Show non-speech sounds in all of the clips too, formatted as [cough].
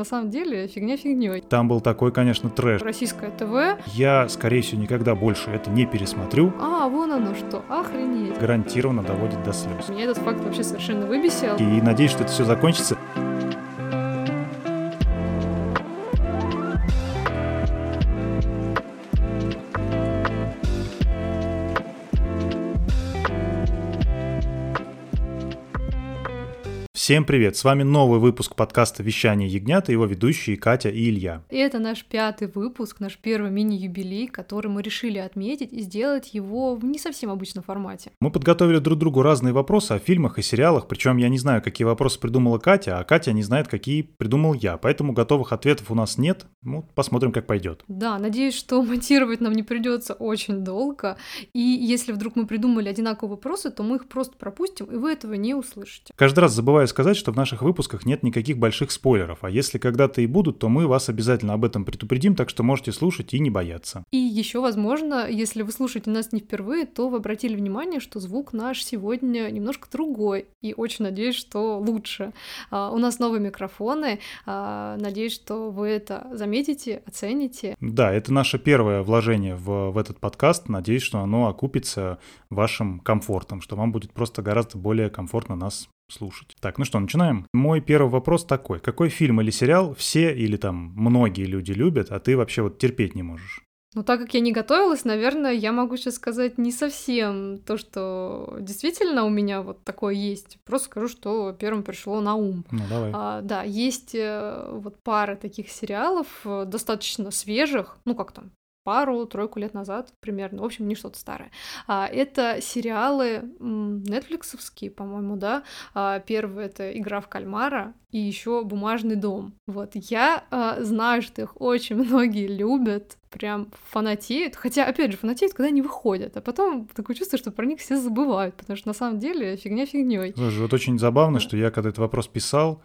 На самом деле, фигня фигней. Там был такой, конечно, трэш. Российское ТВ. Я, скорее всего, никогда больше это не пересмотрю. А, вон оно что, охренеть. Гарантированно доводит до слез. Меня этот факт вообще совершенно выбесил. И надеюсь, что это все закончится. Всем привет! С вами новый выпуск подкаста «Вещание ягнят» и его ведущие Катя и Илья. И это наш пятый выпуск, наш первый мини-юбилей, который мы решили отметить и сделать его в не совсем обычном формате. Мы подготовили друг другу разные вопросы о фильмах и сериалах, причем я не знаю, какие вопросы придумала Катя, а Катя не знает, какие придумал я, поэтому готовых ответов у нас нет. Ну, посмотрим, как пойдет. Да, надеюсь, что [laughs] монтировать нам не придется очень долго, и если вдруг мы придумали одинаковые вопросы, то мы их просто пропустим, и вы этого не услышите. Каждый раз забываю сказать, что в наших выпусках нет никаких больших спойлеров, а если когда-то и будут, то мы вас обязательно об этом предупредим, так что можете слушать и не бояться. И еще, возможно, если вы слушаете нас не впервые, то вы обратили внимание, что звук наш сегодня немножко другой, и очень надеюсь, что лучше. Uh, у нас новые микрофоны, uh, надеюсь, что вы это заметите, оцените. Да, это наше первое вложение в, в этот подкаст. Надеюсь, что оно окупится вашим комфортом, что вам будет просто гораздо более комфортно нас слушать. Так, ну что, начинаем. Мой первый вопрос такой. Какой фильм или сериал все или там многие люди любят, а ты вообще вот терпеть не можешь? Ну, так как я не готовилась, наверное, я могу сейчас сказать не совсем то, что действительно у меня вот такое есть. Просто скажу, что первым пришло на ум. Ну, давай. А, да, есть э, вот пара таких сериалов, э, достаточно свежих, ну, как там, пару-тройку лет назад примерно, в общем, не что-то старое. А, это сериалы нетфликсовские, по-моему, да. А, первый — это «Игра в кальмара», и еще «Бумажный дом». Вот, я а, знаю, что их очень [laughs] многие любят, прям фанатеют, хотя, опять же, фанатеют, когда они выходят, а потом такое чувство, что про них все забывают, потому что на самом деле фигня фигней. Слушай, вот очень забавно, что я, когда этот вопрос писал,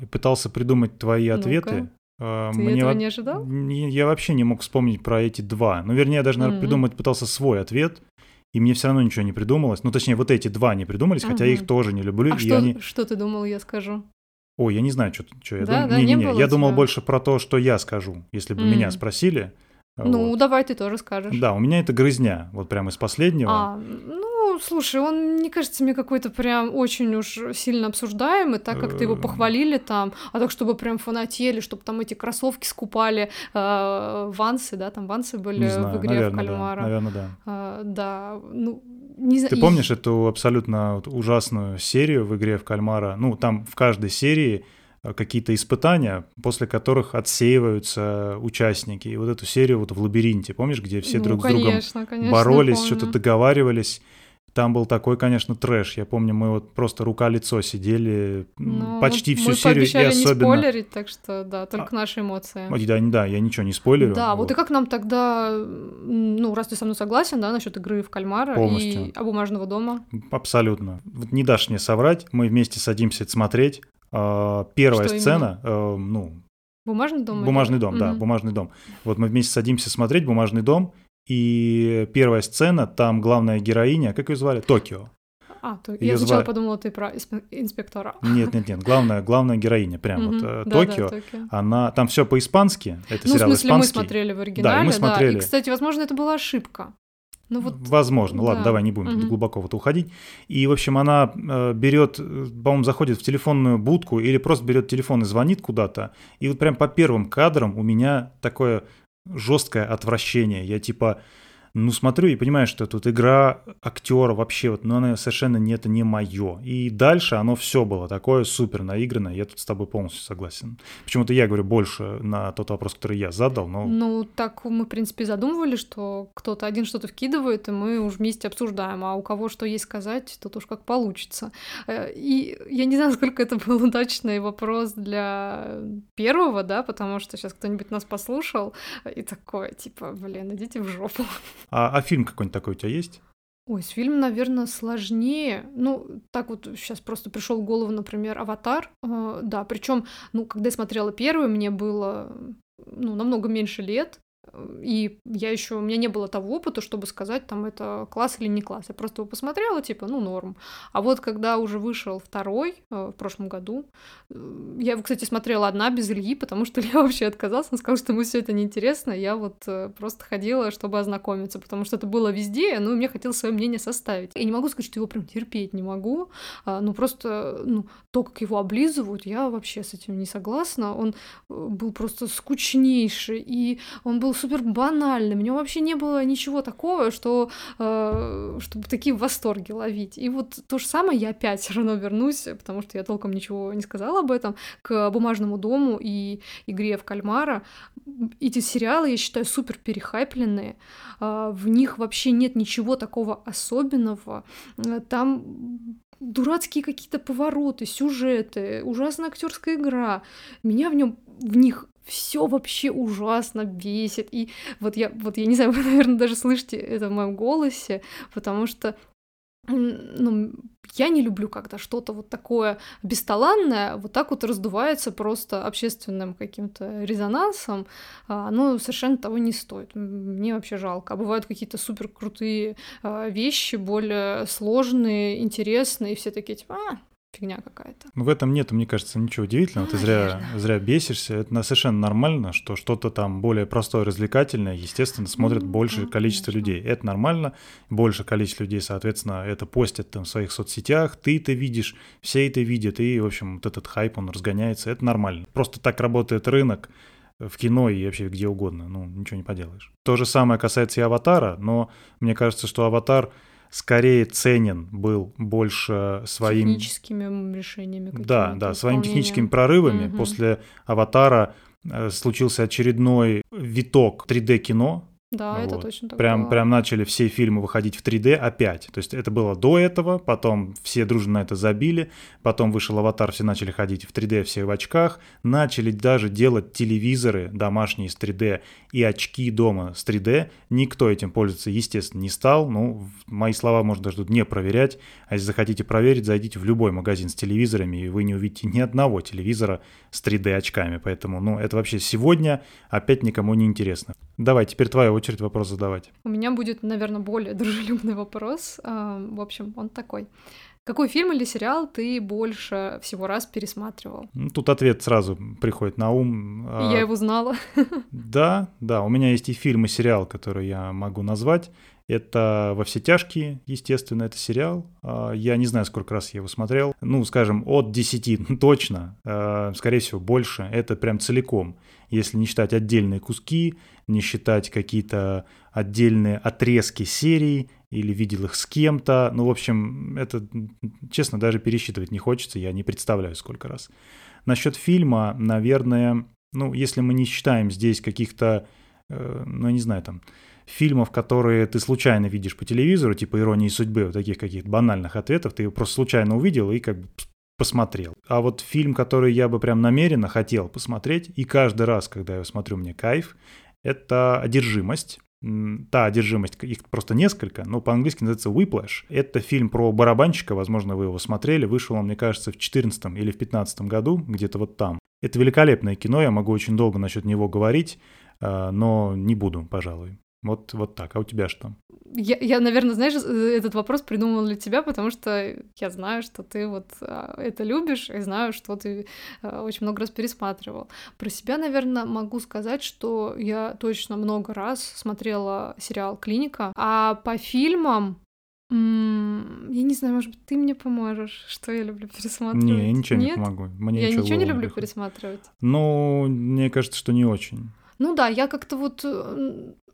и пытался придумать твои ответы, ну Ты Мне этого не ожидал? Я вообще не мог вспомнить про эти два. Ну, вернее, я даже, наверное, mm-hmm. придумать пытался свой ответ, и мне все равно ничего не придумалось. Ну, точнее, вот эти два не придумались, хотя я их тоже не люблю. А что, они... что ты думал, я скажу? Ой, я не знаю, что, что я да, думал. Да, не, не, не, не. Я думал больше про то, что я скажу, если бы mm. меня спросили. Ну, вот. давай ты тоже скажешь. Да, у меня это грызня, вот прямо из последнего. А, ну, слушай, он не кажется мне какой-то прям очень уж сильно обсуждаемый, так как ты его э. похвалили там, а так, чтобы прям фанатели, чтобы там эти кроссовки скупали, э, вансы, да, там вансы были знаю, в игре наверное, в кальмара. Да, наверное, да. Э, да, ну, не. Ты помнишь эту абсолютно ужасную серию в игре в кальмара? Ну, там в каждой серии э, какие-то испытания, после которых отсеиваются участники. И вот эту серию вот в лабиринте, помнишь, где все ну, друг конечно, с другом конечно, боролись, что-то договаривались. Там был такой, конечно, трэш. Я помню, мы вот просто рука-лицо сидели ну, почти всю мы серию. и особенно... не спойлерить, так что да, только а... наши эмоции. Да, да, я ничего не спойлерю. Да, вот. вот и как нам тогда, ну, раз ты со мной согласен, да, насчет игры в кальмара Полностью. и бумажного дома? Абсолютно. Вот не дашь мне соврать, мы вместе садимся это смотреть. А, первая Что сцена, э, ну, Бумажный дом? Бумажный дом, да, бумажный дом. Вот мы вместе садимся смотреть бумажный дом, и первая сцена, там главная героиня, как ее звали? Токио. А, то я сначала звали... подумала, ты про инспектора. Нет, нет, нет. Главная, главная героиня, прям вот э, Токио, да, Токио. Она там все по-испански. Это ну, сериал в смысле, испанский. мы смотрели в оригинале. Да, и мы смотрели. Да. И, кстати, возможно, это была ошибка. Ну, вот... Возможно, ладно, давай не будем угу. глубоко в это уходить. И, в общем, она э, берет, по-моему, заходит в телефонную будку или просто берет телефон и звонит куда-то. И вот прям по первым кадрам у меня такое жесткое отвращение. Я типа, ну, смотрю и понимаю, что тут игра актера вообще, вот, ну, она совершенно не, это не мое. И дальше оно все было такое супер наигранное, я тут с тобой полностью согласен. Почему-то я говорю больше на тот вопрос, который я задал, но... Ну, так мы, в принципе, задумывали, что кто-то один что-то вкидывает, и мы уже вместе обсуждаем, а у кого что есть сказать, тут уж как получится. Э, и я не знаю, [laughs] насколько это был удачный вопрос для первого, да, потому что сейчас кто-нибудь нас послушал и такой, типа, блин, идите в жопу. А, а фильм какой-нибудь такой у тебя есть? Ой, с фильмом, наверное, сложнее. Ну, так вот сейчас просто пришел в голову, например, Аватар. Э, да, причем, ну, когда я смотрела первый, мне было ну, намного меньше лет. И я еще, у меня не было того опыта, чтобы сказать, там, это класс или не класс. Я просто его посмотрела, типа, ну, норм. А вот когда уже вышел второй э, в прошлом году, э, я его, кстати, смотрела одна без Ильи, потому что [laughs] Илья вообще отказался, он сказал, что ему все это неинтересно. Я вот э, просто ходила, чтобы ознакомиться, потому что это было везде, ну, и мне хотелось свое мнение составить. Я не могу сказать, что его прям терпеть не могу, а, ну, просто, ну, то, как его облизывают, я вообще с этим не согласна. Он был просто скучнейший, и он был супер банальным. У него вообще не было ничего такого, что э, чтобы такие восторги ловить. И вот то же самое я опять все равно вернусь, потому что я толком ничего не сказала об этом, к бумажному дому и игре в кальмара. Эти сериалы, я считаю, супер перехайпленные. Э, в них вообще нет ничего такого особенного. Там дурацкие какие-то повороты, сюжеты, ужасная актерская игра. Меня в нем в них все вообще ужасно бесит. И вот я, вот я не знаю, [laughs] вы, наверное, даже слышите это в моем голосе, потому что ну, я не люблю, когда что-то вот такое бесталанное вот так вот раздувается просто общественным каким-то резонансом, а, оно совершенно того не стоит. Мне вообще жалко. А бывают какие-то супер крутые а, вещи, более сложные, интересные, и все такие типа, а, фигня какая-то. Ну, в этом нет, мне кажется, ничего удивительного. Ты зря, зря бесишься. Это совершенно нормально, что что-то там более простое, развлекательное, естественно, смотрит ну, большее да, количество конечно. людей. Это нормально. Большее количество людей, соответственно, это постят там в своих соцсетях. Ты это видишь, все это видят. И, в общем, вот этот хайп, он разгоняется. Это нормально. Просто так работает рынок в кино и вообще где угодно. Ну, ничего не поделаешь. То же самое касается и «Аватара», но мне кажется, что «Аватар» скорее ценен был больше своим... Техническими решениями. Да, да, своими техническими прорывами. Угу. После «Аватара» э, случился очередной виток 3D-кино, да, вот. это точно так прям, было. прям начали все фильмы выходить в 3D опять. То есть это было до этого, потом все дружно на это забили, потом вышел «Аватар», все начали ходить в 3D, все в очках, начали даже делать телевизоры домашние с 3D и очки дома с 3D. Никто этим пользоваться, естественно, не стал. Ну, мои слова можно даже тут не проверять. А если захотите проверить, зайдите в любой магазин с телевизорами, и вы не увидите ни одного телевизора с 3D очками. Поэтому, ну, это вообще сегодня опять никому не интересно. Давай, теперь твоя очередь вопрос задавать. У меня будет, наверное, более [laughs] дружелюбный вопрос. А, в общем, он такой. Какой фильм или сериал ты больше всего раз пересматривал? Ну, тут ответ сразу приходит на ум. А, я его знала. [laughs] Да, да, у меня есть и фильм, и сериал, который я могу назвать. Это «Во все тяжкие», естественно, это сериал. А, я не знаю, сколько раз я его смотрел. Ну, скажем, от 10 точно, скорее всего, больше. Это прям целиком если не считать отдельные куски, не считать какие-то отдельные отрезки серий или видел их с кем-то. Ну, в общем, это, честно, даже пересчитывать не хочется, я не представляю, сколько раз. Насчет фильма, наверное, ну, если мы не считаем здесь каких-то, э, ну, я не знаю, там, фильмов, которые ты случайно видишь по телевизору, типа «Иронии судьбы», вот таких каких-то банальных ответов, ты просто случайно увидел и как бы посмотрел. А вот фильм, который я бы прям намеренно хотел посмотреть, и каждый раз, когда я его смотрю, мне кайф, это «Одержимость». Та одержимость, их просто несколько, но по-английски называется Whiplash. Это фильм про барабанщика, возможно, вы его смотрели. Вышел он, мне кажется, в 14 или в 15 году, где-то вот там. Это великолепное кино, я могу очень долго насчет него говорить, э, но не буду, пожалуй. Вот, вот так. А у тебя что? Я, я, наверное, знаешь, э, этот вопрос придумала для тебя, потому что я знаю, что ты вот а, это любишь, и знаю, что ты а, очень много раз пересматривал. Про себя, наверное, могу сказать, что я точно много раз смотрела сериал «Клиника», а по фильмам я не знаю, может быть, ты мне поможешь, что я люблю пересматривать? Не, я ничего Нет? не помогу. Мне я ничего, не люблю приходит. пересматривать. Ну, мне кажется, что не очень. Ну да, я как-то вот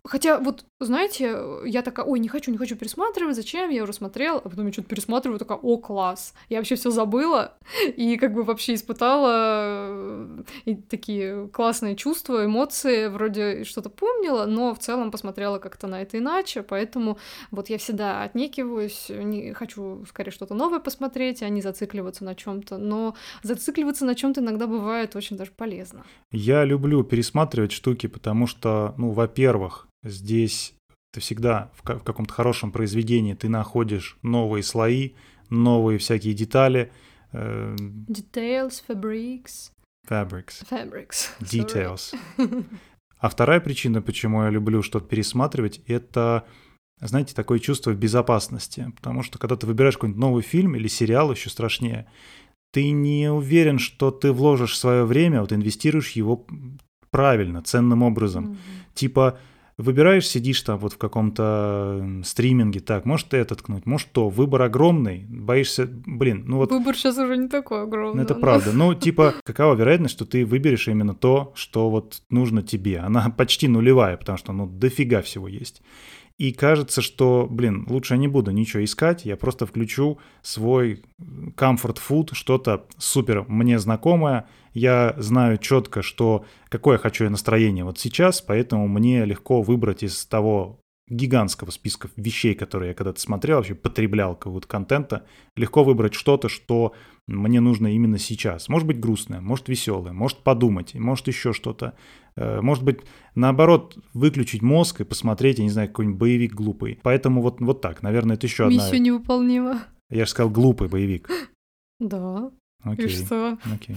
Хотя, вот, знаете, я такая, ой, не хочу, не хочу пересматривать, зачем? Я уже смотрела, а потом я что-то пересматриваю, такая, о, класс. Я вообще все забыла [laughs] и как бы вообще испытала э, и такие классные чувства, эмоции, вроде что-то помнила, но в целом посмотрела как-то на это иначе, поэтому вот я всегда отнекиваюсь, не хочу скорее что-то новое посмотреть, а не зацикливаться на чем то но зацикливаться на чем то иногда бывает очень даже полезно. Я люблю пересматривать штуки, потому что, ну, во-первых, Здесь ты всегда в, в каком-то хорошем произведении ты находишь новые слои, новые всякие детали. Э, Details, fabrics. Fabrics. Fabrics. Details. [laughs] А вторая причина, почему я люблю что-то пересматривать, это, знаете, такое чувство безопасности. Потому что когда ты выбираешь какой-нибудь новый фильм или сериал, еще страшнее, ты не уверен, что ты вложишь свое время, вот инвестируешь его правильно, ценным образом. Mm-hmm. Типа, выбираешь, сидишь там вот в каком-то стриминге, так, может ты это ткнуть, может то, выбор огромный, боишься, блин, ну вот... Выбор сейчас уже не такой огромный. Ну, это но... правда, ну, [laughs] типа, какова вероятность, что ты выберешь именно то, что вот нужно тебе? Она почти нулевая, потому что, ну, дофига всего есть. И кажется, что, блин, лучше я не буду ничего искать, я просто включу свой comfort food, что-то супер мне знакомое, я знаю четко, что какое хочу я настроение вот сейчас, поэтому мне легко выбрать из того гигантского списка вещей, которые я когда-то смотрел, вообще потреблял какого-то контента, легко выбрать что-то, что мне нужно именно сейчас. Может быть грустное, может веселое, может подумать, может еще что-то. Э, может быть, наоборот, выключить мозг и посмотреть, я не знаю, какой-нибудь боевик глупый. Поэтому вот, вот так, наверное, это еще одна... Миссия невыполнима. Я же сказал глупый боевик. Да. Окей. И что? Окей.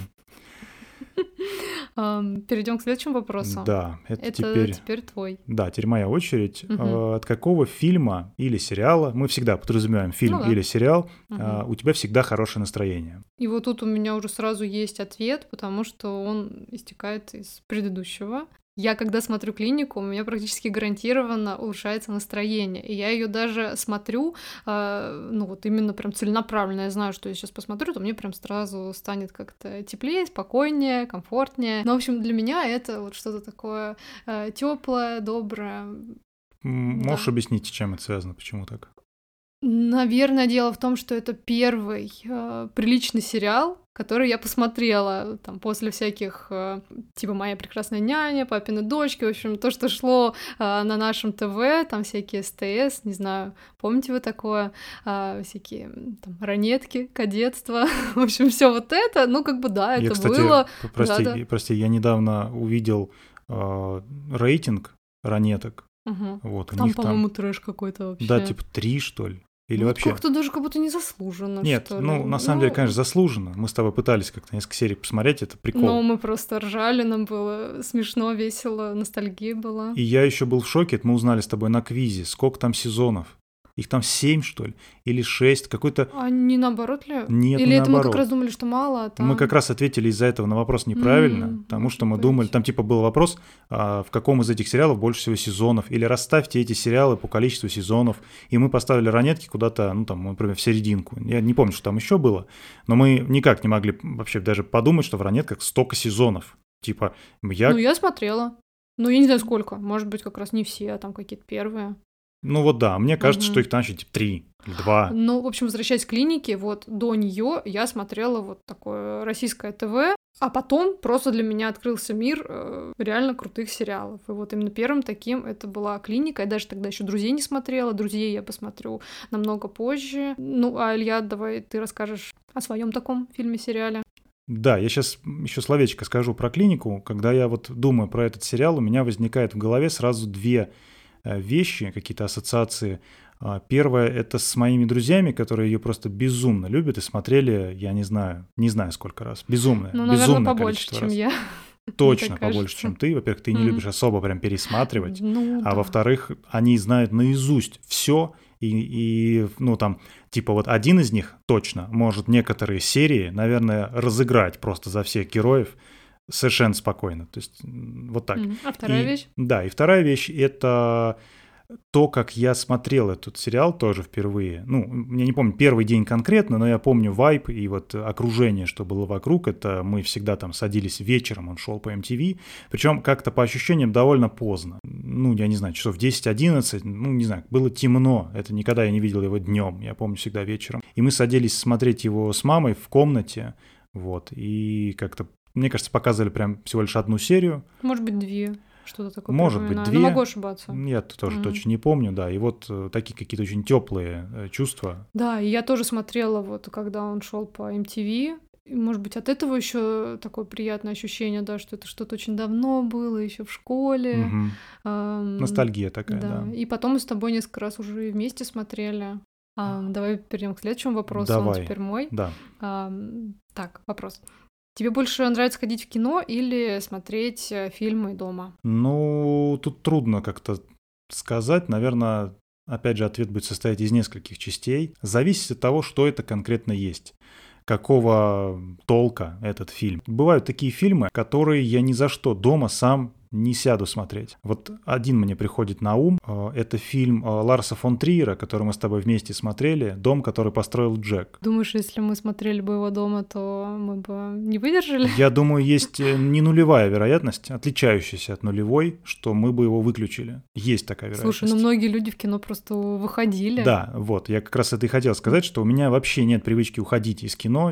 [laughs] Перейдем к следующему вопросу. Да, это, это теперь... теперь твой. Да, теперь моя очередь. Угу. От какого фильма или сериала, мы всегда подразумеваем фильм ну, да. или сериал, угу. у тебя всегда хорошее настроение? И вот тут у меня уже сразу есть ответ, потому что он истекает из предыдущего. Я, когда смотрю клинику, у меня практически гарантированно улучшается настроение. И я ее даже смотрю, э, ну вот именно прям целенаправленно. Я знаю, что я сейчас посмотрю, то мне прям сразу станет как-то теплее, спокойнее, комфортнее. Но, в общем, для меня это вот что-то такое э, теплое, доброе. Можешь да. объяснить, чем это связано, почему так? Наверное, дело в том, что это первый э, приличный сериал, который я посмотрела там после всяких э, типа «Моя прекрасная няня», «Папины дочки», в общем, то, что шло э, на нашем ТВ, там всякие СТС, не знаю, помните вы такое, э, всякие там ранетки, кадетство, [laughs] в общем, все вот это, ну как бы да, это я, кстати, было. Прости, да, да. прости, я недавно увидел э, рейтинг ранеток. Угу. Вот, там, по-моему, там... трэш какой-то вообще. Да, типа три, что ли. Или ну, вообще? Как-то даже как будто не заслуженно. Нет, ну, на самом ну... деле, конечно, заслуженно. Мы с тобой пытались как-то несколько серий посмотреть, это прикол. Но мы просто ржали, нам было смешно, весело, ностальгия была. И я еще был в шоке, мы узнали с тобой на квизе, сколько там сезонов. Их там семь, что ли? Или шесть? Какой-то... А не наоборот ли? Нет, Или не это наоборот. мы как раз думали, что мало, а там... Мы как раз ответили из-за этого на вопрос неправильно, mm, потому что мы быть. думали... Там типа был вопрос, а, в каком из этих сериалов больше всего сезонов, или расставьте эти сериалы по количеству сезонов, и мы поставили ранетки куда-то, ну там, например, в серединку. Я не помню, что там еще было, но мы никак не могли вообще даже подумать, что в ранетках столько сезонов. Типа, я... Ну, я смотрела. Ну, я не знаю сколько. Может быть, как раз не все, а там какие-то первые. Ну вот да, мне кажется, угу. что их там еще типа три или два. Ну, в общем, возвращаясь к клинике, вот до нее я смотрела вот такое российское ТВ, а потом просто для меня открылся мир э, реально крутых сериалов. И вот именно первым таким это была клиника. Я даже тогда еще друзей не смотрела. Друзей я посмотрю намного позже. Ну, а Илья, давай ты расскажешь о своем таком фильме-сериале. Да, я сейчас еще словечко скажу про клинику. Когда я вот думаю про этот сериал, у меня возникает в голове сразу две вещи, какие-то ассоциации. А, первое — это с моими друзьями, которые ее просто безумно любят и смотрели, я не знаю, не знаю сколько раз. Безумное, ну, наверное, безумное побольше, чем раз. я. [laughs] Точно побольше, чем ты. Во-первых, ты не любишь особо прям пересматривать, ну, а да. во-вторых, они знают наизусть все, и, и, ну, там, типа вот один из них точно может некоторые серии, наверное, разыграть просто за всех героев, совершенно спокойно. То есть вот так. А вторая и, вещь? Да, и вторая вещь — это то, как я смотрел этот сериал тоже впервые. Ну, я не помню первый день конкретно, но я помню вайп и вот окружение, что было вокруг. Это мы всегда там садились вечером, он шел по MTV. Причем как-то по ощущениям довольно поздно. Ну, я не знаю, часов 10-11, ну, не знаю, было темно. Это никогда я не видел его днем, я помню всегда вечером. И мы садились смотреть его с мамой в комнате, вот, и как-то мне кажется, показывали прям всего лишь одну серию. Может быть, две. Что-то такое. Может быть, две. Но могу ошибаться. Я тоже mm-hmm. точно не помню, да. И вот э, такие какие-то очень теплые э, чувства. Да, и я тоже смотрела, вот когда он шел по MTV. И, может быть, от этого еще такое приятное ощущение, да, что это что-то очень давно было, еще в школе. Угу. Эм, Ностальгия такая, да. да. И потом мы с тобой несколько раз уже вместе смотрели. А, давай перейдем к следующему вопросу. Давай. Он теперь мой. Да. А, так, вопрос. Тебе больше нравится ходить в кино или смотреть э, фильмы дома? Ну, тут трудно как-то сказать. Наверное, опять же, ответ будет состоять из нескольких частей. Зависит от того, что это конкретно есть какого толка этот фильм. Бывают такие фильмы, которые я ни за что дома сам не сяду смотреть. Вот один мне приходит на ум. Э, это фильм э, Ларса фон Триера, который мы с тобой вместе смотрели. «Дом, который построил Джек». Думаешь, если мы смотрели бы его дома, то мы бы не выдержали? Я думаю, есть э, не нулевая вероятность, отличающаяся от нулевой, что мы бы его выключили. Есть такая вероятность. Слушай, ну многие люди в кино просто выходили. Да, вот. Я как раз это и хотел сказать, что у меня вообще нет привычки уходить из кино.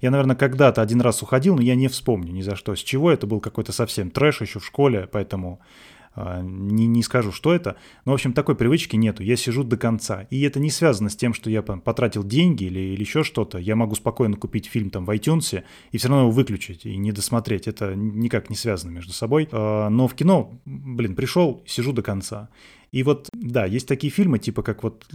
Я, наверное, когда-то один раз уходил, но я не вспомню ни за что. С чего это был какой-то совсем трэш еще в школе, поэтому а, не, не скажу, что это. Но, в общем, такой привычки нету. Я сижу до конца. И это не связано с тем, что я потратил деньги или, или еще что-то. Я могу спокойно купить фильм там в iTunes и все равно его выключить и не досмотреть. Это никак не связано между собой. А, но в кино, блин, пришел, сижу до конца. И вот, да, есть такие фильмы, типа как вот,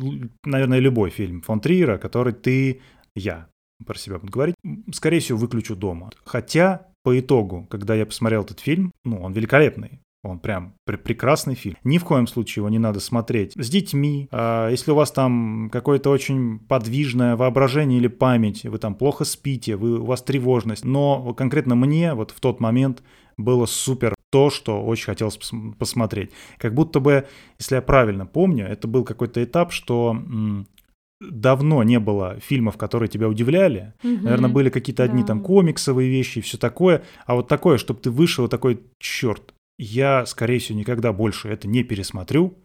наверное, любой фильм фон Триера, который ты, я, про себя буду говорить, скорее всего, выключу дома. Хотя по итогу, когда я посмотрел этот фильм, ну, он великолепный. Он прям пр прекрасный фильм. Ни в коем случае его не надо смотреть с детьми. А если у вас там какое-то очень подвижное воображение или память, вы там плохо спите, вы, у вас тревожность. Но конкретно мне вот в тот момент было супер то, что очень хотелось пос посмотреть. Как будто бы, если я правильно помню, это был какой-то этап, что давно не было фильмов, которые тебя удивляли. Угу. Наверное, были какие-то одни да. там комиксовые вещи и все такое. А вот такое, чтобы ты вышел такой, черт, я, скорее всего, никогда больше это не пересмотрю.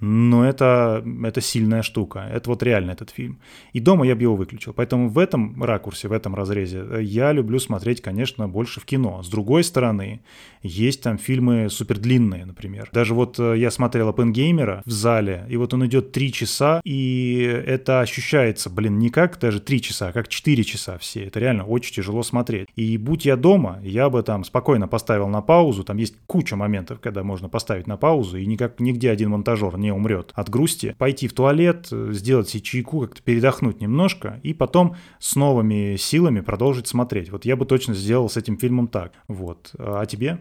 Но это, это сильная штука. Это вот реально этот фильм. И дома я бы его выключил. Поэтому в этом ракурсе, в этом разрезе э, я люблю смотреть, конечно, больше в кино. С другой стороны, есть там фильмы супер длинные, например. Даже вот э, я смотрел Оппенгеймера в зале, и вот он идет три часа, и это ощущается, блин, не как даже три часа, а как четыре часа все. Это реально очень тяжело смотреть. И будь я дома, я бы там спокойно поставил на паузу. Там есть куча моментов, когда можно поставить на паузу, и никак нигде один монтажер не умрет от грусти, пойти в туалет, сделать себе чайку, как-то передохнуть немножко, и потом с новыми силами продолжить смотреть. Вот я бы точно сделал с этим фильмом так. Вот. А тебе?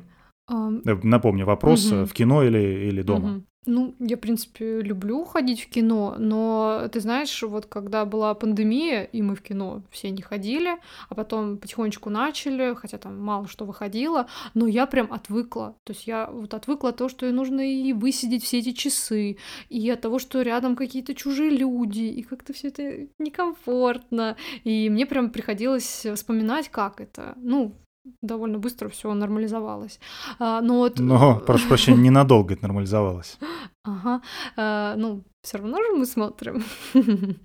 Um... Напомню, вопрос угу. в кино или, или дома? Угу. Ну, я, в принципе, люблю ходить в кино, но ты знаешь, вот когда была пандемия, и мы в кино все не ходили, а потом потихонечку начали, хотя там мало что выходило, но я прям отвыкла. То есть я вот отвыкла от того, что нужно и высидеть все эти часы, и от того, что рядом какие-то чужие люди, и как-то все это некомфортно. И мне прям приходилось вспоминать, как это. Ну, довольно быстро все нормализовалось. А, но вот... Но, прошу прощения, ненадолго это нормализовалось. [laughs] Ага. А, ну, все равно же мы смотрим [laughs]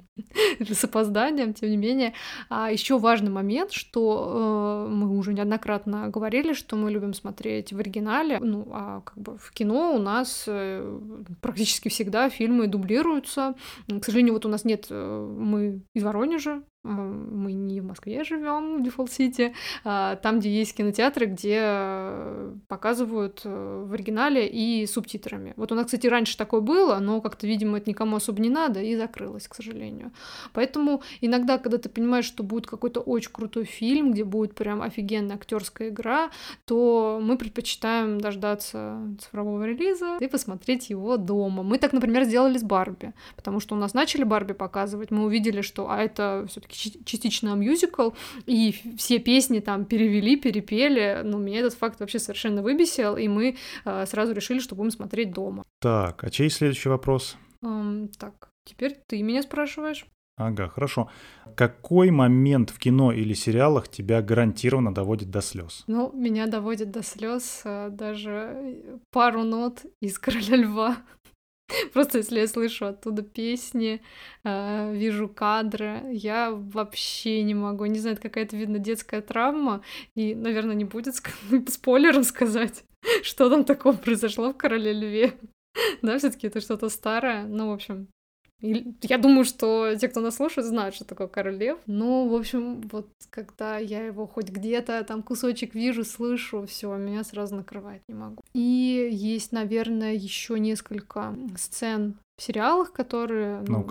с опозданием, тем не менее. А еще важный момент, что э, мы уже неоднократно говорили, что мы любим смотреть в оригинале, ну, а как бы в кино у нас э, практически всегда фильмы дублируются. К сожалению, вот у нас нет, э, мы из Воронежа, мы не в Москве живем, в Дефолт-Сити, а там, где есть кинотеатры, где показывают э, в оригинале и субтитрами. Вот у нас, кстати, раньше такое было, но как-то, видимо, это никому особо не надо, и закрылось, к сожалению. Поэтому иногда, когда ты понимаешь, что будет какой-то очень крутой фильм, где будет прям офигенная актерская игра, то мы предпочитаем дождаться цифрового релиза и посмотреть его дома. Мы так, например, сделали с Барби, потому что у нас начали Барби показывать, мы увидели, что а это все-таки частично мюзикл, и все песни там перевели, перепели. Ну, меня этот факт вообще совершенно выбесил, и мы э, сразу решили, что будем смотреть дома. Так, а чей следующий вопрос? Um, так, теперь ты меня спрашиваешь. Ага, хорошо. Какой момент в кино или сериалах тебя гарантированно доводит до слез? Ну, меня доводит до слез э, даже пару нот из Короля Льва. [laughs] Просто если я слышу оттуда песни, э, вижу кадры, я вообще не могу. Не знаю, это какая-то, видно, детская травма. И, наверное, не будет [laughs] спойлером сказать, [laughs] что там такого произошло в Короле Льве. [laughs] Да, все таки это что-то старое. Ну, в общем, я думаю, что те, кто нас слушает, знают, что такое король лев. Ну, в общем, вот когда я его хоть где-то там кусочек вижу, слышу, все, меня сразу накрывает, не могу. И есть, наверное, еще несколько сцен в сериалах, которые... Ну,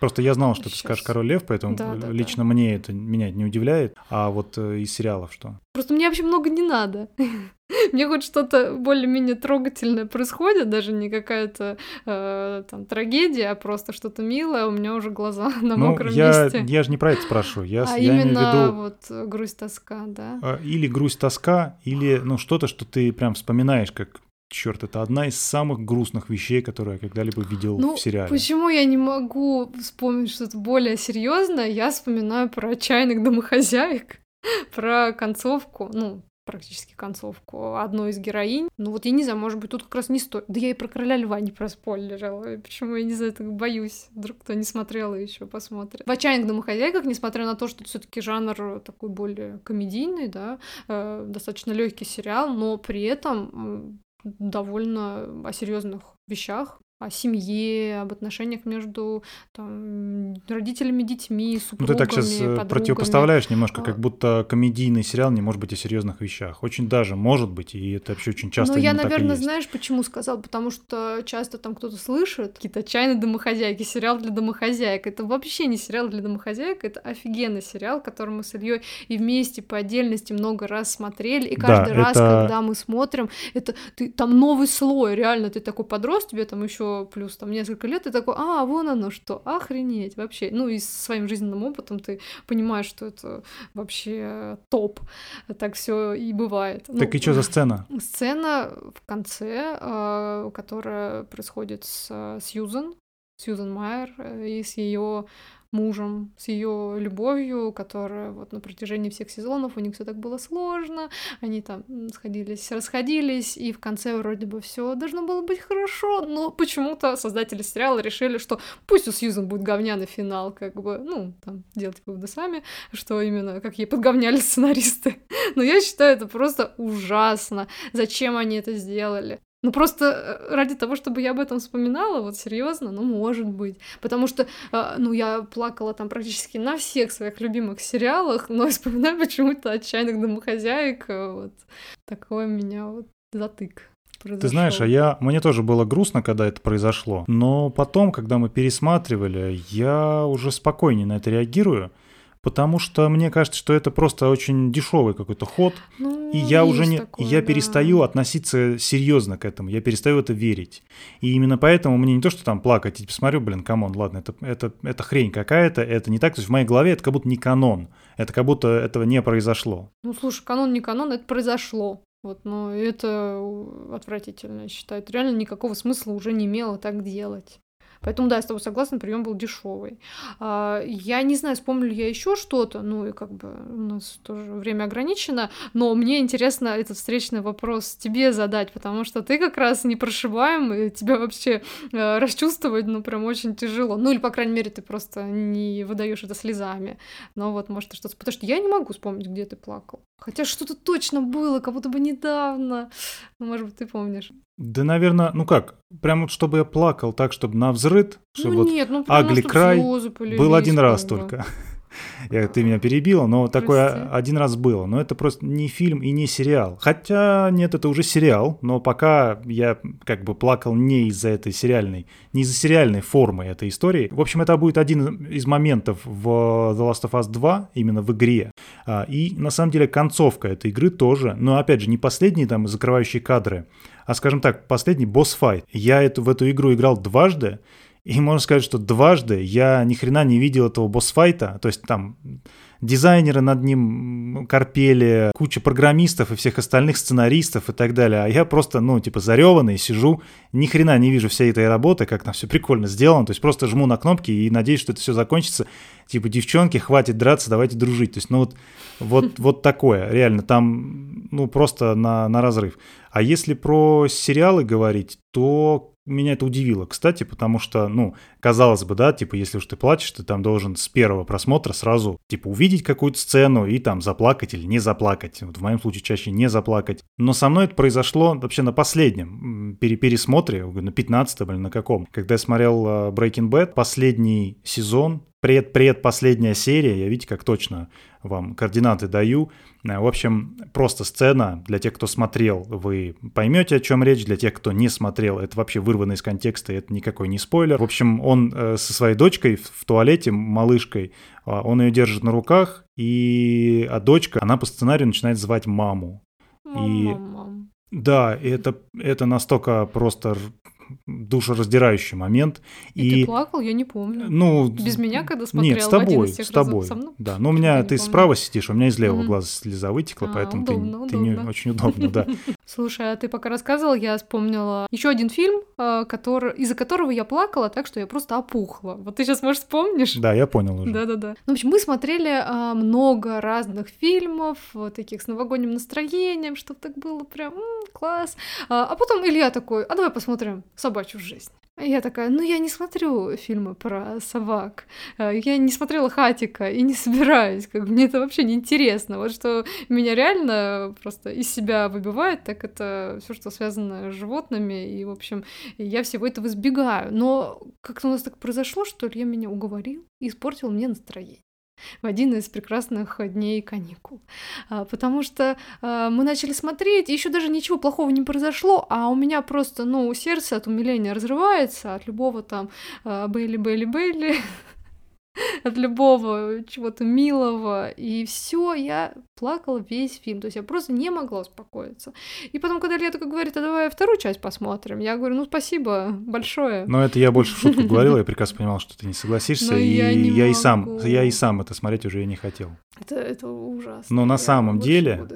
Просто я знал, что Сейчас. ты скажешь «Король лев», поэтому да, да, лично да. мне это меня не удивляет. А вот э, из сериалов что? Просто мне вообще много не надо. [laughs] Мне хоть что-то более-менее трогательное происходит, даже не какая-то э, там трагедия, а просто что-то милое, у меня уже глаза [laughs] на ну, мокром я, месте. Я же не про это спрашиваю. Я, а я именно виду, вот грусть-тоска, да? А, или грусть-тоска, или ну что-то, что ты прям вспоминаешь, как черт, это одна из самых грустных вещей, которые я когда-либо видел ну, в сериале. Почему я не могу вспомнить что-то более серьезное? Я вспоминаю про отчаянных домохозяек, [laughs] про концовку, ну, практически концовку одной из героинь. Ну вот я не знаю, может быть, тут как раз не стоит. Да я и про короля льва не проспойлерила. Почему я не за это боюсь? Вдруг кто не смотрел еще посмотрит. В «Отчаянных домохозяйках», несмотря на то, что это все таки жанр такой более комедийный, да, э, достаточно легкий сериал, но при этом довольно о серьезных вещах, о семье, об отношениях между там, родителями, детьми, супругами, Ну, ты так сейчас э, подругами. противопоставляешь немножко, как а. будто комедийный сериал не может быть о серьезных вещах. Очень даже может быть, и это вообще очень часто Но я, наверное, знаешь, почему сказал? Потому что часто там кто-то слышит какие-то чайные домохозяйки, сериал для домохозяек. Это вообще не сериал для домохозяек, это офигенный сериал, который мы с Ильей и вместе по отдельности много раз смотрели. И каждый да, раз, это... когда мы смотрим, это ты, там новый слой, реально, ты такой подрос, тебе там еще плюс там несколько лет, ты такой, а, вон оно что, охренеть вообще. Ну и с своим жизненным опытом ты понимаешь, что это вообще топ. Так все и бывает. Так ну, и что за сцена? [laughs] Сцена в конце, э, которая происходит с Сьюзан, Сьюзан Майер э, и с ее мужем, с ее любовью, которая вот на протяжении всех сезонов у них все так было сложно, они там сходились, расходились, и в конце вроде бы все должно было быть хорошо, но почему-то создатели сериала решили, что пусть у Сьюзан будет говняный финал, как бы, ну, там, делать выводы сами, что именно, как ей подговняли [laughs] сценаристы. Но я считаю это просто ужасно. Зачем они это сделали? Ну просто э, ради того, чтобы я об этом вспоминала, вот серьезно, ну может быть. Потому что, э, ну я плакала там практически на всех своих любимых сериалах, но [laughs] вспоминаю почему-то отчаянных домохозяек, э, вот такой у меня вот затык. Произошел. Ты знаешь, а я мне тоже было грустно, когда это произошло, но потом, когда мы пересматривали, я уже спокойнее на это реагирую. Потому что мне кажется, что это просто очень дешевый какой-то ход, ну, и я уже не, такое, я да. перестаю относиться серьезно к этому, я перестаю в это верить. И именно поэтому мне не то, что там плакать, и посмотрю, блин, come on, ладно, это, это, это хрень какая-то, это не так, то есть в моей голове это как будто не канон, это как будто этого не произошло. Ну, слушай, канон не канон, это произошло. Вот, но это отвратительно, я считаю. Это реально никакого смысла уже не имело так делать. Поэтому, да, я с тобой согласна, прием был дешевый. А, я не знаю, вспомню ли я еще что-то, ну и как бы у нас тоже время ограничено, но мне интересно этот встречный вопрос тебе задать, потому что ты как раз не прошибаем, тебя вообще э, расчувствовать, ну, прям очень тяжело. Ну, или, по крайней мере, ты просто не выдаешь это слезами. Но вот, может, что-то... Потому что я не могу вспомнить, где ты плакал. Хотя что-то точно было, как будто бы недавно. Ну, может быть, ты помнишь. Да, наверное, ну как, прям вот чтобы я плакал так, чтобы на взрыд, чтобы ну, вот нет, ну, Агли край был один раз только. [laughs] Я, ты меня перебила, но Прости. такое один раз было. Но это просто не фильм и не сериал. Хотя, нет, это уже сериал, но пока я как бы плакал не из-за этой сериальной, не из-за сериальной формы этой истории. В общем, это будет один из моментов в The Last of Us 2, именно в игре. А, и на самом деле концовка этой игры тоже, но опять же, не последние там закрывающие кадры, а, скажем так, последний босс-файт. Я эту, в эту игру играл дважды, и можно сказать, что дважды я ни хрена не видел этого босс-файта. То есть там дизайнеры над ним корпели, куча программистов и всех остальных сценаристов и так далее. А я просто, ну, типа, зареванный, сижу, ни хрена не вижу всей этой работы, как там все прикольно сделано. То есть просто жму на кнопки и надеюсь, что это все закончится. Типа, девчонки, хватит драться, давайте дружить. То есть, ну, вот, вот, [laughs] вот такое, реально, там, ну, просто на, на разрыв. А если про сериалы говорить, то меня это удивило, кстати, потому что, ну, казалось бы, да, типа, если уж ты плачешь, ты там должен с первого просмотра сразу, типа, увидеть какую-то сцену и там заплакать или не заплакать. Вот в моем случае чаще не заплакать. Но со мной это произошло вообще на последнем пересмотре, на 15 или на каком, когда я смотрел э, Breaking Bad, последний сезон, пред предпоследняя серия, я видите, как точно вам координаты даю. Э, в общем, просто сцена. Для тех, кто смотрел, вы поймете, о чем речь. Для тех, кто не смотрел, это вообще вырвано из контекста, это никакой не спойлер. В общем, он э, со своей дочкой в туалете, малышкой, э, он ее держит на руках, и а дочка, она по сценарию начинает звать маму. Мам, И- мам, мам. Да, это, это настолько просто душераздирающий момент. И, ты плакал? Я не помню. ну, Без меня, когда смотрел Нет, с тобой, с разов? тобой. Со мной? Да, но у меня ты помню. справа сидишь, у меня из левого Мгм. глаза слеза вытекла, А, поэтому удобно, ты, ты не удобно. очень удобно, да. [laughs] Слушай, а ты пока рассказывал, я вспомнила еще один фильм, э, который, из-за которого я плакала, так что я просто опухла. Вот ты сейчас, может, вспомнишь? Да, я понял уже. Да-да-да. Ну, в общем, мы смотрели а, много разных фильмов, вот таких с новогодним настроением, чтобы так было прям м, класс. А, а потом Илья такой, а давай посмотрим «Собачью жизнь». Я такая, ну я не смотрю фильмы про собак, А, я не смотрела «Хатика» и не собираюсь, как мне это вообще не интересно. Вот что меня реально просто из себя выбивает, так это все, что связано с животными, и, в общем, я всего этого избегаю. Но как-то у нас так произошло, что Илья меня уговорил и испортил мне настроение [laughs] в один из прекрасных дней каникул. А, Потому что а, мы начали смотреть, еще даже ничего плохого не произошло, а у меня просто, ну, сердце от умиления разрывается от любого там а, Бейли, Бейли, Бейли, [laughs] [laughs] от любого чего-то милого, и все, я плакала весь фильм, то есть я просто не могла успокоиться. И потом, когда такой говорит, а давай вторую часть посмотрим, я говорю, ну спасибо большое. Но это я больше в шутку [laughs] говорил, я прекрасно понимал, что ты не согласишься, и я не я и сам, я и сам это смотреть уже не хотел. Это, это ужасно. Но на самом деле.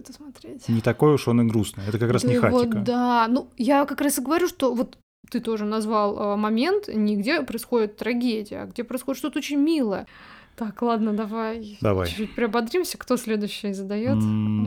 Не такой уж он и грустный. Это как раз не Да вот хатика. да, ну я как раз и говорю, что вот ты тоже назвал э, момент, не где происходит трагедия, а где происходит что-то очень милое. Так, ладно, давай. Давай. Чуть-чуть приободримся. Кто следующий задает?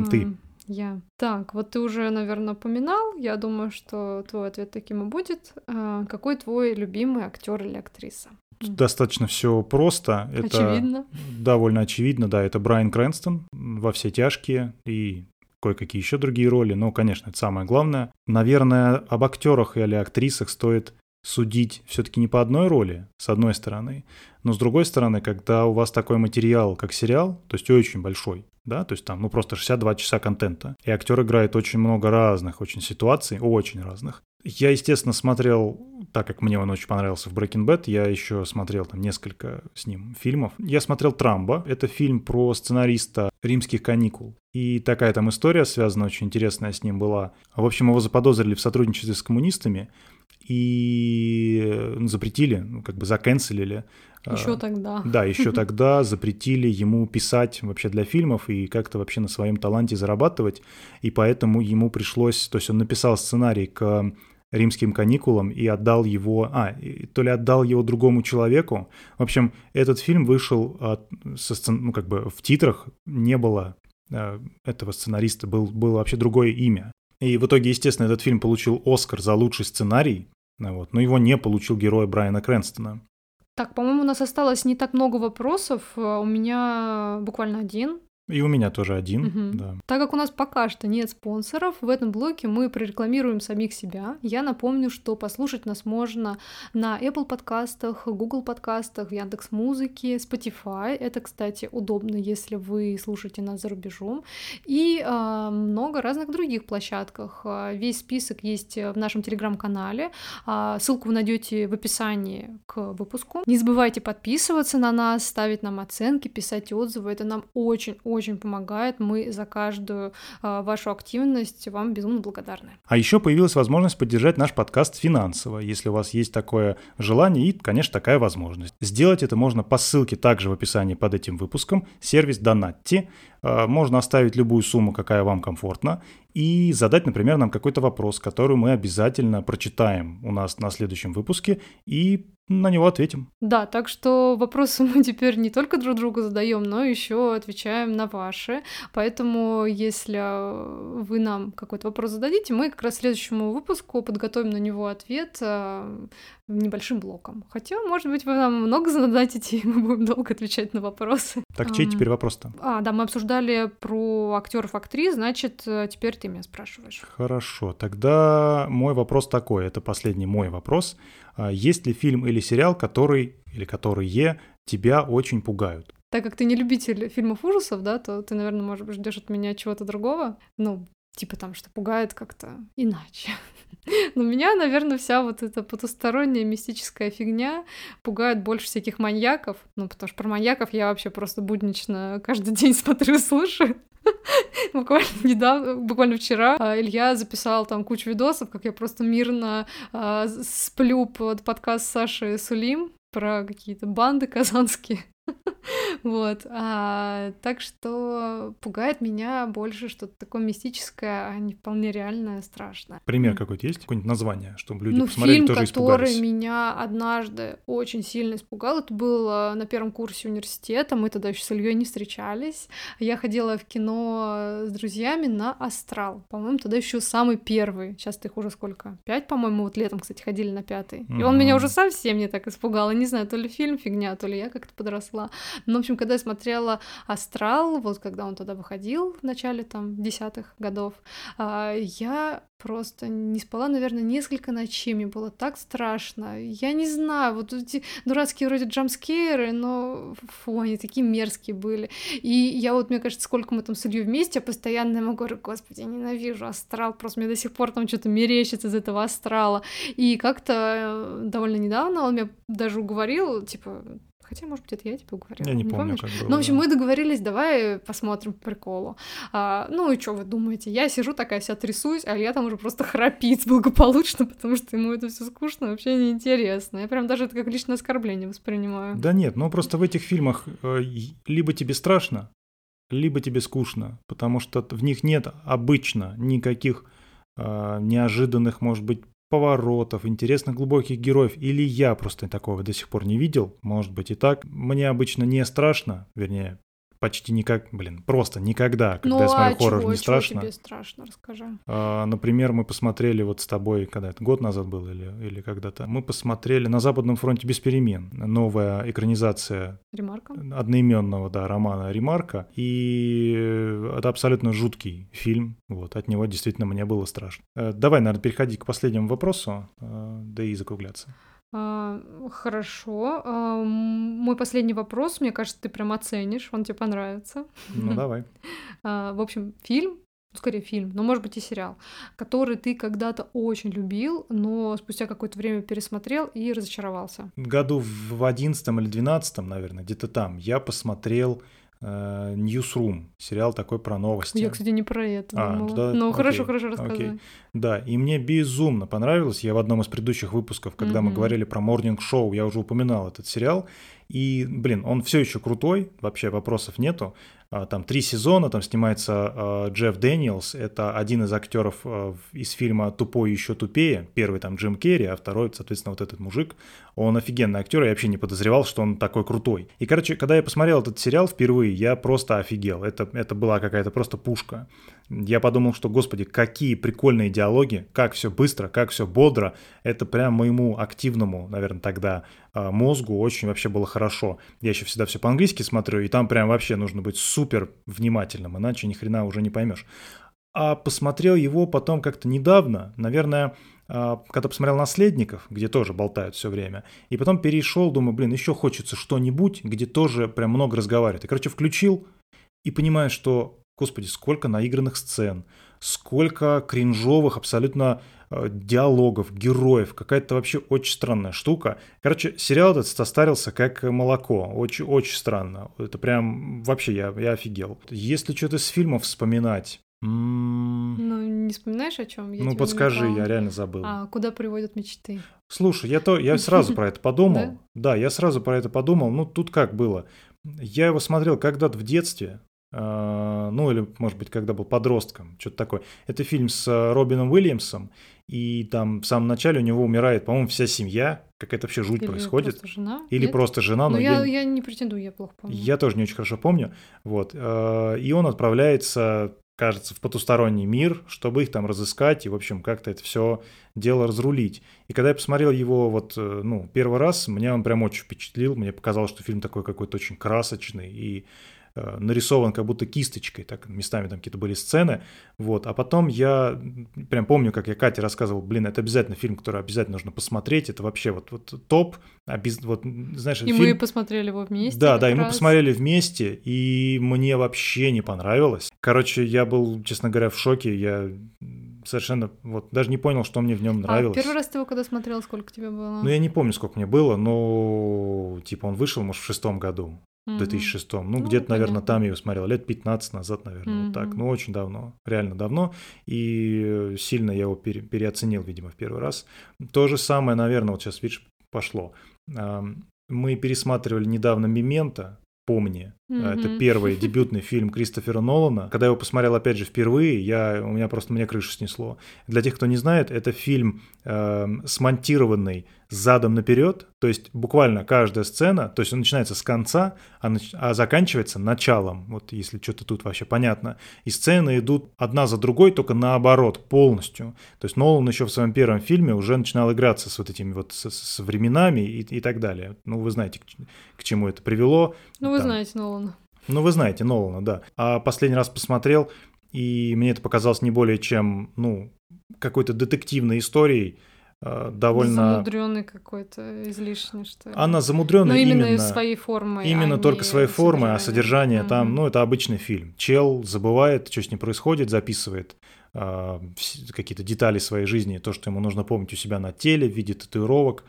Ты. Я. Так, вот ты уже, наверное, упоминал. Я думаю, что твой ответ таким и будет. А, Какой твой любимый актер или актриса? Достаточно все просто. Это Очевидно. довольно очевидно, да. Это Брайан Крэнстон во все тяжкие и кое-какие еще другие роли. Но, конечно, это самое главное. Наверное, об актерах или актрисах стоит судить все-таки не по одной роли, с одной стороны, но с другой стороны, когда у вас такой материал, как сериал, то есть очень большой, да, то есть там, ну, просто 62 часа контента, и актер играет очень много разных очень ситуаций, очень разных. Я, естественно, смотрел, так как мне он очень понравился в Breaking Bad, я еще смотрел там несколько с ним фильмов. Я смотрел «Трамбо», это фильм про сценариста «Римских каникул». И такая там история связана очень интересная с ним была. В общем, его заподозрили в сотрудничестве с коммунистами и ну, запретили, ну, как бы заканцелили. Еще А, тогда. Да, еще [laughs] тогда запретили ему писать вообще для фильмов и как-то вообще на своем таланте зарабатывать. И поэтому ему пришлось, то есть он написал сценарий к римским каникулам и отдал его, а, то ли отдал его другому человеку. В общем, этот фильм вышел от, со сцен- ну, как бы в титрах не было э, этого сценариста, был, было вообще другое имя. И в итоге, естественно, этот фильм получил Оскар за лучший сценарий, вот, но его не получил герой Брайана Крэнстона. Так, по-моему, у нас осталось не так много вопросов. А У меня буквально один. И у меня тоже один, Мгм. да. Так как у нас пока что нет спонсоров, в этом блоке мы прорекламируем самих себя. Я напомню, что послушать нас можно на Apple подкастах, Google подкастах, Яндекс Музыке, Spotify. Это, кстати, удобно, если вы слушаете нас за рубежом. И а, много разных других площадках. А, Весь список есть в нашем телеграм-канале. А, Ссылку вы найдете в описании к выпуску. Не забывайте подписываться на нас, ставить нам оценки, писать отзывы. Это нам очень-очень помогает. Мы за каждую а, вашу активность вам безумно благодарны. А еще появилась возможность поддержать наш подкаст финансово, если у вас есть такое желание и, конечно, такая возможность. Сделать это можно по ссылке также в описании под этим выпуском, сервис Донатти. А, Можно оставить любую сумму, какая вам комфортна, и задать, например, нам какой-то вопрос, который мы обязательно прочитаем у нас на следующем выпуске и на него ответим. Да, так что вопросы [laughs] мы теперь не только друг другу задаем, но еще отвечаем на ваши. Поэтому, если э, вы нам какой-то вопрос зададите, мы как раз следующему выпуску подготовим на него ответ э, небольшим блоком. Хотя, может быть, вы нам много зададите, [laughs] и мы будем долго отвечать на вопросы. Так, чей теперь вопрос-то? А, да, мы обсуждали про актеров, актрис, значит, э, теперь ты меня спрашиваешь. Хорошо, тогда мой вопрос такой, это последний мой вопрос. А Есть ли фильм или сериал, который или которые тебя очень пугают. Так как ты не любитель фильмов ужасов, да, то ты, наверное, может быть, ждешь от меня чего-то другого. Ну, типа там, что пугает как-то иначе. [laughs] Но меня, наверное, вся вот эта потусторонняя мистическая фигня пугает больше всяких маньяков. Ну, потому что про маньяков я вообще просто буднично каждый [laughs] день смотрю и слушаю. [laughs] Буквально недавно, буквально вчера а, Илья записал там кучу видосов, как я просто мирно э, сплю под подкаст Саши Сулим про какие-то банды казанские. [laughs] Вот. А, так что пугает меня больше что-то такое мистическое, а не вполне реальное, страшное. Пример какой-то есть? Какое-нибудь название, чтобы люди ну, посмотрели, фильм, тоже который испугались? меня однажды очень сильно испугал, это было на первом курсе университета, мы тогда еще с Ильей не встречались. Я ходила в кино с друзьями на «Астрал». По-моему, тогда еще самый первый. Сейчас их уже сколько? Пять, по-моему, вот летом, кстати, ходили на пятый. И он меня уже совсем не так испугал. Я не знаю, то ли фильм фигня, то ли я как-то подросла. Но, в общем, когда я смотрела «Астрал», вот когда он тогда выходил в начале там десятых годов, а, я просто не спала, наверное, несколько ночей. Мне было так страшно. Я не знаю, вот эти дурацкие вроде джамскейры, но фу, они такие мерзкие были. И я вот, мне кажется, сколько мы там с Ильей вместе, я постоянно ему говорю, господи, я ненавижу астрал, просто мне до сих пор там что-то мерещится из этого астрала. И как-то э, довольно недавно он меня даже уговорил, типа, Хотя, может быть, это я тебе уговорила. Я не, не помню, помнишь? как было. Ну, в общем, мы договорились, давай посмотрим по приколу. А, ну и что вы думаете? Я сижу такая вся трясусь, а я там уже просто храпит благополучно, [laughs] потому что ему это все скучно, вообще неинтересно. Я прям даже это как личное оскорбление воспринимаю. Да нет, ну просто в этих фильмах э, либо тебе страшно, либо тебе скучно, потому что в них нет обычно никаких э, неожиданных, может быть, поворотов, интересных глубоких героев, или я просто такого до сих пор не видел, может быть и так. Мне обычно не страшно, вернее, почти никак, блин, просто никогда, когда ну, я смотрю а хоррор, чего, не страшно. Чего тебе страшно, расскажи. А, например, мы посмотрели вот с тобой, когда это год назад был или, или когда-то, мы посмотрели на Западном фронте без перемен, новая экранизация Ремарка? одноименного, да, романа Ремарка, и это абсолютно жуткий фильм, вот, от него действительно мне было страшно. Э, давай, наверное, переходить к последнему вопросу, э, да и закругляться. А, хорошо. А, мой последний вопрос, мне кажется, ты прям оценишь, он тебе понравится. Ну, давай. [laughs] А, в общем, фильм, ну, скорее фильм, но может быть и сериал, который ты когда-то очень любил, но спустя какое-то время пересмотрел и разочаровался. Году в одиннадцатом или двенадцатом, наверное, где-то там, я посмотрел Newsroom, сериал такой про новости. Я, кстати, не про это а, думала. Да? Ну, окей, хорошо, хорошо, рассказывай. Окей. Да, и мне безумно понравилось. Я в одном из предыдущих выпусков, когда mm-hmm. мы говорили про Morning Show, я уже упоминал этот сериал. И, блин, он все еще крутой, вообще вопросов нету. А, там три сезона, там снимается а, Джефф Дэниелс, это один из актеров а, из фильма «Тупой еще тупее», первый там Джим Кэрри, а второй, соответственно, вот этот мужик, он офигенный актер, я вообще не подозревал, что он такой крутой. И, короче, когда я посмотрел этот сериал впервые, я просто офигел, это, это была какая-то просто пушка. Я подумал, что, господи, какие прикольные диалоги, как все быстро, как все бодро, это прям моему активному, наверное, тогда мозгу очень вообще было хорошо. Я еще всегда все по-английски смотрю, и там прям вообще нужно быть супер внимательным, иначе ни хрена уже не поймешь. А посмотрел его потом как-то недавно, наверное, а, когда посмотрел «Наследников», где тоже болтают все время, и потом перешел, думаю, блин, еще хочется что-нибудь, где тоже прям много разговаривают. И, короче, включил и понимаю, что, господи, сколько наигранных сцен, сколько кринжовых, абсолютно диалогов, героев, какая-то вообще очень странная штука. Короче, сериал этот состарился как молоко, очень, очень странно. Это прям вообще я, я офигел. Если что-то с фильмов вспоминать, ну, не вспоминаешь о чем? ну, подскажи, я реально забыл. А куда приводят мечты? Слушай, я то, я сразу про это [laughs] подумал. Да, я сразу про это подумал. Ну, тут как было? Я его смотрел когда-то в детстве, ну или, может быть, когда был подростком, что-то такое. Это фильм с э, Робином Уильямсом, и там в самом начале у него умирает, по-моему, вся семья, какая-то вообще жуть Или происходит. Просто жена? Или Нет? просто жена. Но, но я, я, я не претендую, я плохо помню. Я тоже не очень хорошо помню. Вот. Э, и он отправляется, кажется, в потусторонний мир, чтобы их там разыскать и, в общем, как-то это все дело разрулить. И когда я посмотрел его вот, э, ну, первый раз, меня он прям очень впечатлил. Мне показалось, что фильм такой какой-то очень красочный и нарисован как будто кисточкой, так местами там какие-то были сцены, вот, а потом я прям помню, как я Кате рассказывал, блин, это обязательно фильм, который обязательно нужно посмотреть, это вообще вот, вот топ, обез... вот, знаешь, И фильм... мы посмотрели его вместе. Да, да, и мы раз. посмотрели вместе, и мне вообще не понравилось. Короче, я был, честно говоря, в шоке, я совершенно вот даже не понял, что мне в нем А нравилось. первый раз ты его когда смотрел, сколько тебе было? Ну, я не помню, сколько мне было, но типа он вышел, может, в шестом году, в Мгм. 2006. Ну, Ну, где-то, наверное, там я его смотрел, лет 15 назад, наверное, вот так. Ну, очень давно, реально давно. И сильно я его пере- переоценил, видимо, в первый раз. То же самое, наверное, вот сейчас, видишь, пошло. Мы пересматривали недавно «Мементо», «Помни». Это Мгм. первый [laughs] дебютный фильм Кристофера Нолана. Когда я его посмотрел, опять же, впервые, я, у меня просто мне крышу снесло. Для тех, кто не знает, это фильм, эм, смонтированный задом наперед, то есть буквально каждая сцена, то есть он начинается с конца, а, нач- а заканчивается началом, вот если что-то тут вообще понятно. И сцены идут одна за другой, только наоборот, полностью. То есть Нолан еще в своем первом фильме уже начинал играться с вот этими вот с, с временами и, и так далее. Ну, вы знаете, к, к чему это привело. Ну, вы Там- знаете Нолана. Ну, вы знаете, Нолана, да. А последний раз посмотрел, и мне это показалось не более чем, ну, какой-то детективной историей, э, довольно... Замудренный какой-то, излишний, что ли. Она замудренная Но именно, именно, своей формой. именно а только своей формой, а содержание там, Мгм. ну, это обычный фильм. Чел забывает, что с ним происходит, записывает э, какие-то детали своей жизни, то, что ему нужно помнить у себя на теле в виде татуировок.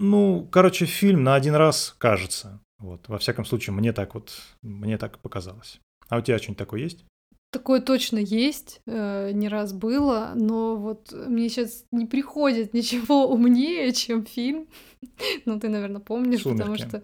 Ну, короче, фильм на один раз кажется. Вот, во всяком случае, мне так вот, мне так показалось. А у тебя что-нибудь такое есть? Такое точно есть, э, не раз было, но вот мне сейчас не приходит [laughs] ничего умнее, чем фильм. [laughs] Ну, ты, наверное, помнишь, потому «Сумерки». что...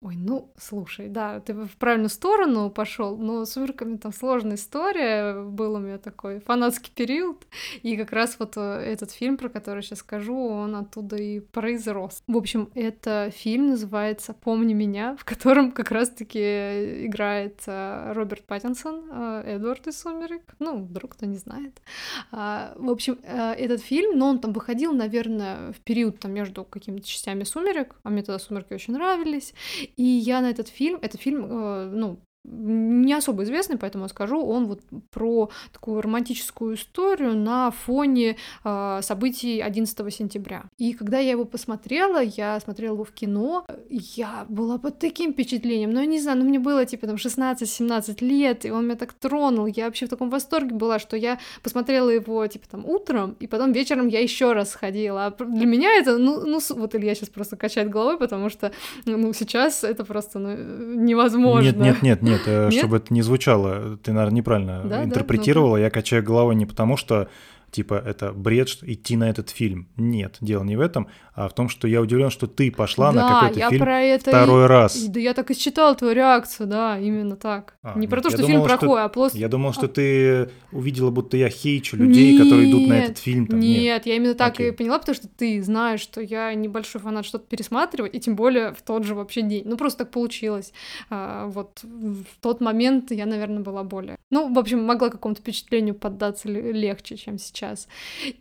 Ой, ну, слушай, да, ты в правильную сторону пошел, но с «Сумерками» там сложная история, был у меня такой фанатский период, и как раз вот э, этот фильм, про который сейчас скажу, он оттуда и произрос. В общем, это фильм называется «Помни меня», в котором как раз-таки играет э, Роберт Паттинсон, э, Эдвард из «Сумерек», ну, вдруг кто не знает. А, В общем, этот фильм, но он там выходил, наверное, в период там между какими-то частями «Сумерек», а мне тогда «Сумерки» очень нравились, и я на этот фильм, этот фильм, э, ну, не особо известный, поэтому я скажу, он вот про такую романтическую историю на фоне э, событий 11 сентября. И когда я его посмотрела, я смотрела его в кино, я была под таким впечатлением, ну, я не знаю, ну, мне было, типа, там, 16-17 лет, и он меня так тронул, я вообще в таком восторге была, что я посмотрела его, типа, там, утром, и потом вечером я еще раз сходила. А для меня это, ну, ну, вот Илья сейчас просто качает головой, потому что, ну, сейчас это просто, ну, невозможно. Нет, нет, нет, нет, э, Нет? чтобы это не звучало, ты, наверное, неправильно Да, да, интерпретировала. Я качаю головой не потому, что типа это бред что идти на этот фильм. Нет, дело не в этом, а в том, что я удивлен, что ты пошла на Да, какой-то я фильм про это и- второй раз. И- Да я так и считала твою реакцию, да, именно так. А, не про нет, то, что думал, фильм плохой, а просто... Я думал, что ты увидела, будто я хейчу людей, которые идут на Нет, этот фильм. Там. Нет, я именно так Окей. и поняла, потому что ты знаешь, что я небольшой фанат что-то пересматривать, и тем более в тот же вообще день. Ну, просто так получилось. А, вот в тот момент я, наверное, была более... Ну, в общем, могла какому-то впечатлению поддаться ле- легче, чем сейчас.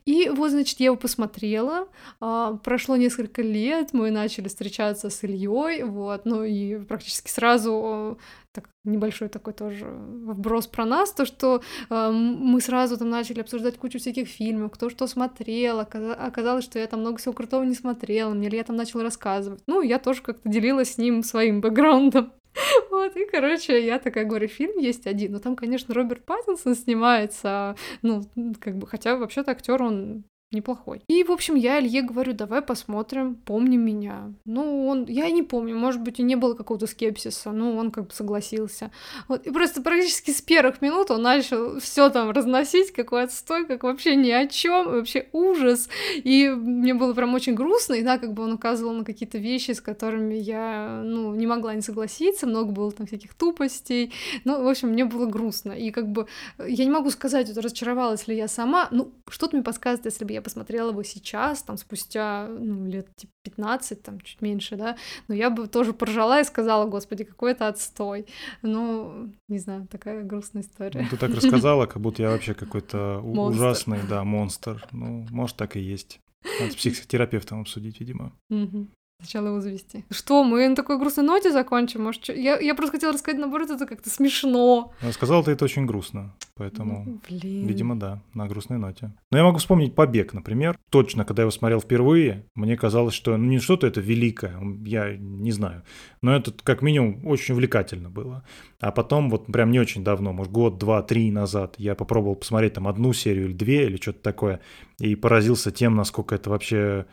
И вот, значит, я его посмотрела, а, прошло несколько лет, мы начали встречаться с Ильей, вот, ну и практически сразу так, небольшой такой тоже вброс про нас, то, что э, мы сразу там начали обсуждать кучу всяких фильмов, кто что смотрел, оказа- оказалось, что я там много всего крутого не смотрела, мне Илья там начал рассказывать. Ну, я тоже как-то делилась с ним своим бэкграундом. [laughs] Вот, и, короче, я такая говорю, фильм есть один, но там, конечно, Роберт Паттинсон снимается, ну, как бы, хотя вообще-то актер он неплохой. И, в общем, я Илье говорю, давай посмотрим, помни меня. Ну, он, я не помню, может быть, и не было какого-то скепсиса, но он как бы согласился. Вот, и просто практически с первых минут он начал все там разносить, какой отстой, как вообще ни о чем, вообще ужас. И мне было прям очень грустно, и да, как бы он указывал на какие-то вещи, с которыми я, ну, не могла не согласиться, много было там всяких тупостей, ну, в общем, мне было грустно, и как бы я не могу сказать, вот, разочаровалась ли я сама, ну, что-то мне подсказывает, если бы я посмотрела его сейчас, там, спустя, ну, лет типа 15, там, чуть меньше, да, но я бы тоже поржала и сказала, господи, какой это отстой. Ну, не знаю, такая грустная история. Ну, ты так рассказала, как будто я вообще какой-то ужасный, да, монстр. Ну, может, так и есть. Надо с психотерапевтом обсудить, видимо. Сначала его завести. Что, мы на такой грустной ноте закончим? Может? Я, я просто хотела рассказать, наоборот, это как-то смешно. Сказал ты это очень грустно, поэтому, Ну, Блин. видимо, да, на грустной ноте. Но я могу вспомнить «Побег», например. Точно, когда я его смотрел впервые, мне казалось, что ну, не что-то это великое, я не знаю, но это как минимум очень увлекательно было. А потом, вот прям не очень давно, может, год, два, три назад, я попробовал посмотреть там одну серию или две, или что-то такое, и поразился тем, насколько это вообще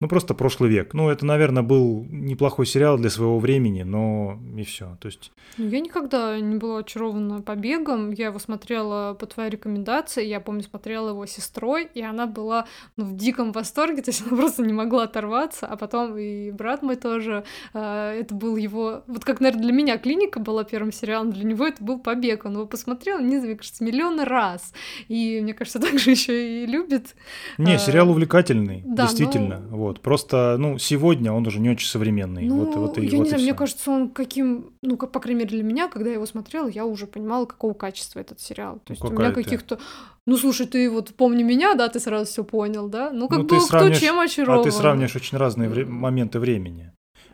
ну, просто прошлый век. Ну, это, наверное, был неплохой сериал для своего времени, но и все. То есть... Ну, я никогда не была очарована побегом. Я его смотрела по твоей рекомендации. Я помню, смотрела его сестрой, и она была ну, в диком восторге, [laughs] то есть она просто не могла оторваться. А потом и брат мой тоже. Э, это был его... Вот как, наверное, для меня клиника была первым сериалом, для него это был побег. Он его посмотрел, не знаю, мне кажется, миллионы раз. И мне кажется, [laughs] также еще и любит. Не, сериал увлекательный, да, действительно. ну- Вот. Просто, ну, сегодня он уже не очень современный. Ну, вот, вот и, я вот не знаю, мне кажется, он каким, ну, как, по крайней мере, для меня, когда я его смотрела, я уже понимала, какого качества этот сериал. То Ну, есть у какая меня каких-то... Ну, слушай, ты вот помни меня, да, ты сразу все понял, да? Ну, как Ну, бы кто чем очарован. А ты сравниваешь очень разные вре- моменты времени.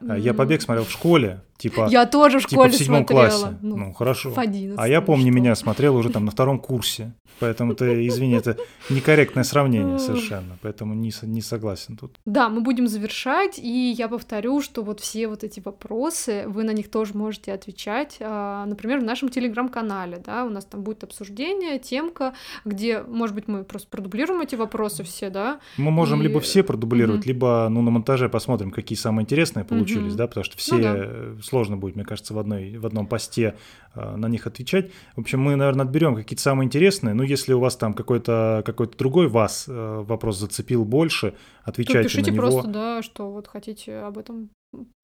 А Я. «Побег» смотрел в школе, типа, Я тоже в типа школе в седьмом смотрела. классе. Ну, Ну, хорошо. в 11 А я помню, что? меня смотрел уже там на втором курсе. Поэтому ты, извини, это некорректное сравнение совершенно. Поэтому не, не согласен тут. Да, мы будем завершать, и я повторю, что вот все вот эти вопросы, вы на них тоже можете отвечать, а, например, в нашем телеграм-канале, да, у нас там будет обсуждение, темка, где, может быть, мы просто продублируем эти вопросы все, да, Мы можем И- либо все продублировать, Мгм. либо ну, на монтаже посмотрим, какие самые интересные получились, Мгм. да, потому что все Ну да. Э, сложно будет, мне кажется, в, одной, в одном посте э, на них отвечать. В общем, мы, наверное, отберем какие-то самые интересные. Ну, если у вас там какой-то какой другой вас э, вопрос зацепил больше, отвечайте пишите на него. просто, да, что вот хотите об этом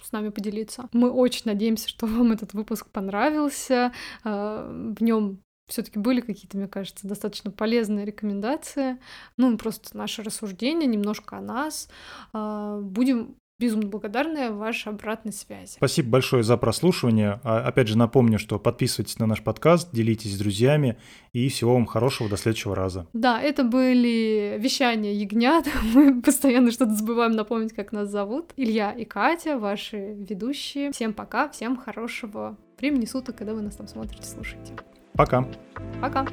с нами поделиться. Мы очень надеемся, что вам этот выпуск понравился, а, в нем все-таки были какие-то, мне кажется, достаточно полезные рекомендации. Ну, просто наше рассуждение немножко о нас. Будем безумно благодарны вашей обратной связи. Спасибо большое за прослушивание. А, Опять же напомню, что подписывайтесь на наш подкаст, делитесь с друзьями и всего вам хорошего до следующего раза. Да, это были вещания ягнят. [laughs] Мы постоянно что-то забываем напомнить, как нас зовут. Илья и Катя, ваши ведущие. Всем пока, всем хорошего времени суток, когда вы нас там смотрите, слушаете. Пока. Пока!